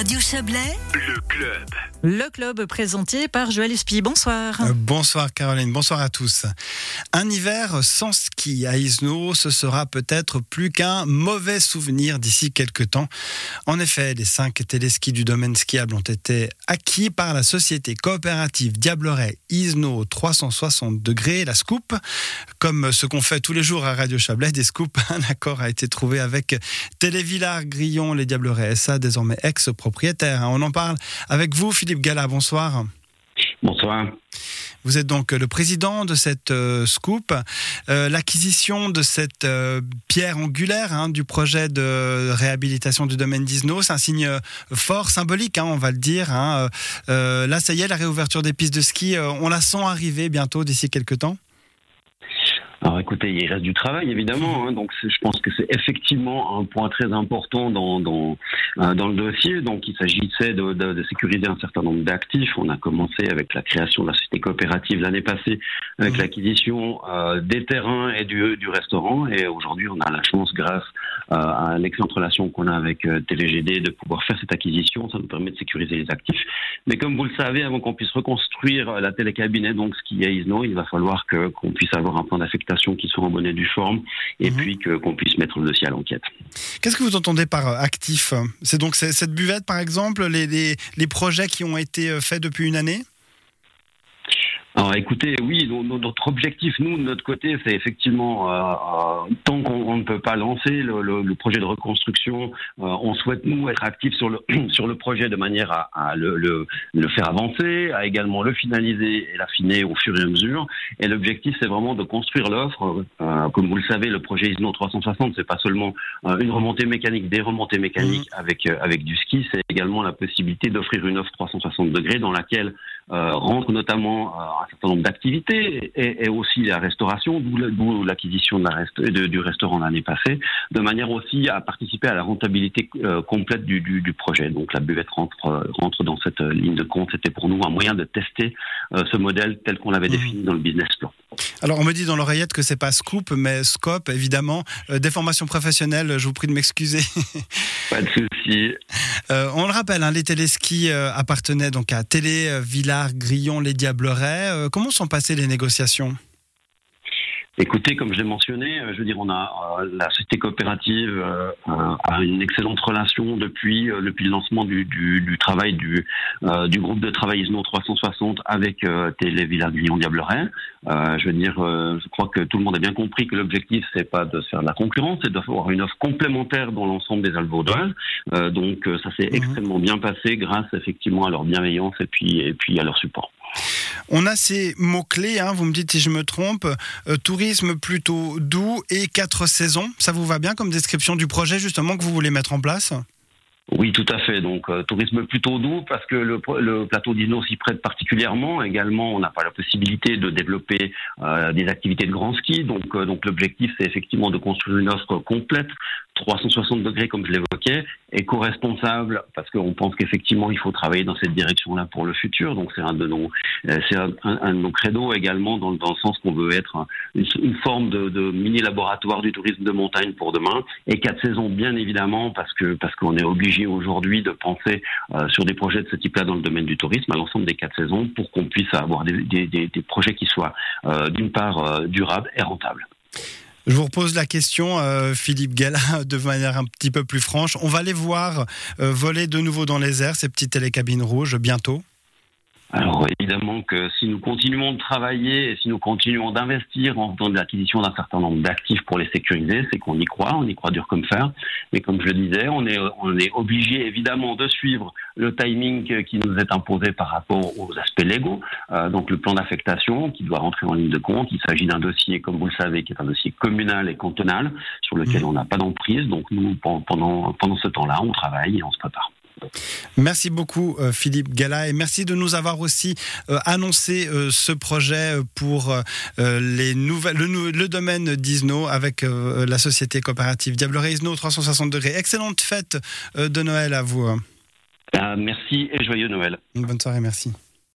Radio Chablais, Le club. Le club présenté par Joël Espy. Bonsoir. Euh, Bonsoir Caroline, bonsoir à tous. Un hiver sans ski à Isno, ce sera peut-être plus qu'un mauvais souvenir d'ici quelques temps. En effet, les cinq téléskis du domaine skiable ont été acquis par la société coopérative Diableret Isno 360 degrés, la Scoop. Comme ce qu'on fait tous les jours à Radio Chablais, des scoops, un accord a été trouvé avec Télévillard Grillon, les Diableret SA, désormais On en parle avec vous, Philippe Gala, bonsoir. Bonsoir. Vous êtes donc le président de cette euh, scoop. Euh, L'acquisition de cette euh, pierre angulaire hein, du projet de réhabilitation du domaine d'Isno, c'est un signe fort, symbolique, hein, on va le dire. hein. Là, ça y est, la réouverture des pistes de ski, on la sent arriver bientôt d'ici quelques temps. Alors écoutez, il reste du travail évidemment, hein, donc je pense que c'est effectivement un point très important dans dans, euh, dans le dossier. Donc il s'agissait de, de- de sécuriser un certain nombre d'actifs. On a commencé avec la création de la société coopérative l'année passée, avec Mhm. l'acquisition euh, des terrains et du, du restaurant. Et aujourd'hui, on a la chance, grâce euh, à l'excellente relation qu'on a avec euh, TVGD, de pouvoir faire cette acquisition. Ça nous permet de sécuriser les actifs. Mais comme vous le savez, avant qu'on puisse reconstruire euh, la télécabinet, donc ce qui est ISNO, il va falloir qu'on puisse avoir un plan d'affectation qui soit en bonne et due forme, et Mhm. puis que qu'on puisse mettre le dossier à l'enquête. Qu'est-ce que vous entendez par euh, actif? C'est donc cette buvette, par exemple, les, les- les projets qui ont été euh, faits depuis une année? Alors écoutez, oui, no- no- notre objectif, nous, de notre côté, c'est effectivement, euh, euh, tant qu'on on ne peut pas lancer le, le- le projet de reconstruction, euh, on souhaite, nous, être actifs sur le, sur le projet de manière à, à le, le- le faire avancer, à également le finaliser et l'affiner au fur et à mesure. Et l'objectif, c'est vraiment de construire l'offre. Euh, comme vous le savez, le projet ISNO 360, c'est pas seulement euh, une remontée mécanique, des remontées mécaniques avec, euh, avec du ski, c'est également la possibilité d'offrir une offre 360 degrés dans laquelle euh, rentre notamment euh, un certain nombre d'activités et, et aussi la restauration, d'où l'acquisition de la de- du restaurant l'année passée, de manière aussi à participer à la rentabilité euh, complète du, du, du projet. Donc la buvette rentre, euh, rentre dans cette ligne de compte. C'était pour nous un moyen de tester euh, ce modèle tel qu'on l'avait Mhm. défini dans le business plan. Alors, on me dit dans l'oreillette que c'est pas Scoop, mais Scope, évidemment. Euh, des formations professionnelles, je vous prie de m'excuser. Pas de souci. Euh, on le rappelle, hein, les téléskis euh, appartenaient donc à Télé, euh, Villars, Grillon, les Diablerets. Comment sont passées les négociations? Écoutez, comme je l'ai mentionné, euh, je veux dire, on a euh, la société coopérative euh, euh, a une excellente relation depuis euh, depuis le lancement du, du, du travail du euh, du groupe de travail ISNO 360 avec euh, Télé Villard Grillon Diableret. Euh, je veux dire, euh, je crois que tout le monde a bien compris que l'objectif c'est pas de faire de la concurrence, c'est d'avoir une offre complémentaire dans l'ensemble des Alvaudoises. Euh, donc euh, ça s'est Mhm. extrêmement bien passé grâce effectivement à leur bienveillance et puis et puis à leur support. On a ces mots-clés, hein, vous me dites si je me trompe, euh, tourisme plutôt doux et quatre saisons. Ça vous va bien comme description du projet justement que vous voulez mettre en place? Oui, tout à fait. Donc, euh, tourisme plutôt doux parce que le, plateau d'Isno s'y prête particulièrement. Également, on n'a pas la possibilité de développer euh, des activités de grand ski. Donc, donc l'objectif, c'est effectivement de construire une offre complète, 360 degrés comme je l'évoquais, éco-responsable parce qu'on pense qu'effectivement, il faut travailler dans cette direction-là pour le futur. Donc, c'est un de nos, euh, c'est un, de nos credos également dans, dans le sens qu'on veut être un- une, forme de, mini laboratoire du tourisme de montagne pour demain. Et quatre saisons, bien évidemment, parce que parce qu'on est obligé aujourd'hui de penser euh, sur des projets de ce type-là dans le domaine du tourisme à l'ensemble des quatre saisons pour qu'on puisse avoir des, projets qui soient euh, d'une part durables et rentables. Je vous repose la question, euh, Philippe Gala, de manière un petit peu plus franche. On va les voir euh, voler de nouveau dans les airs, ces petites télécabines rouges, bientôt. Alors évidemment que si nous continuons de travailler et si nous continuons d'investir en faisant de l'acquisition d'un certain nombre d'actifs pour les sécuriser, c'est qu'on y croit, on y croit dur comme fer. Mais comme je le disais, on est, on est obligé évidemment de suivre le timing qui nous est imposé par rapport aux aspects légaux. Euh, donc le plan d'affectation qui doit rentrer en ligne de compte. Il s'agit d'un dossier, comme vous le savez, qui est un dossier communal et cantonal sur lequel Mhm. on n'a pas d'emprise. Donc nous, pen- pendant, pendant ce temps-là, on travaille et on se prépare. Merci beaucoup euh, Philippe Gala et merci de nous avoir aussi euh, annoncé euh, ce projet pour les nouvelles, le, domaine d'Isno avec la société coopérative Diableret Isno 360 degrés. Excellente fête de Noël à vous. Euh, merci et joyeux Noël. Une bonne soirée, merci.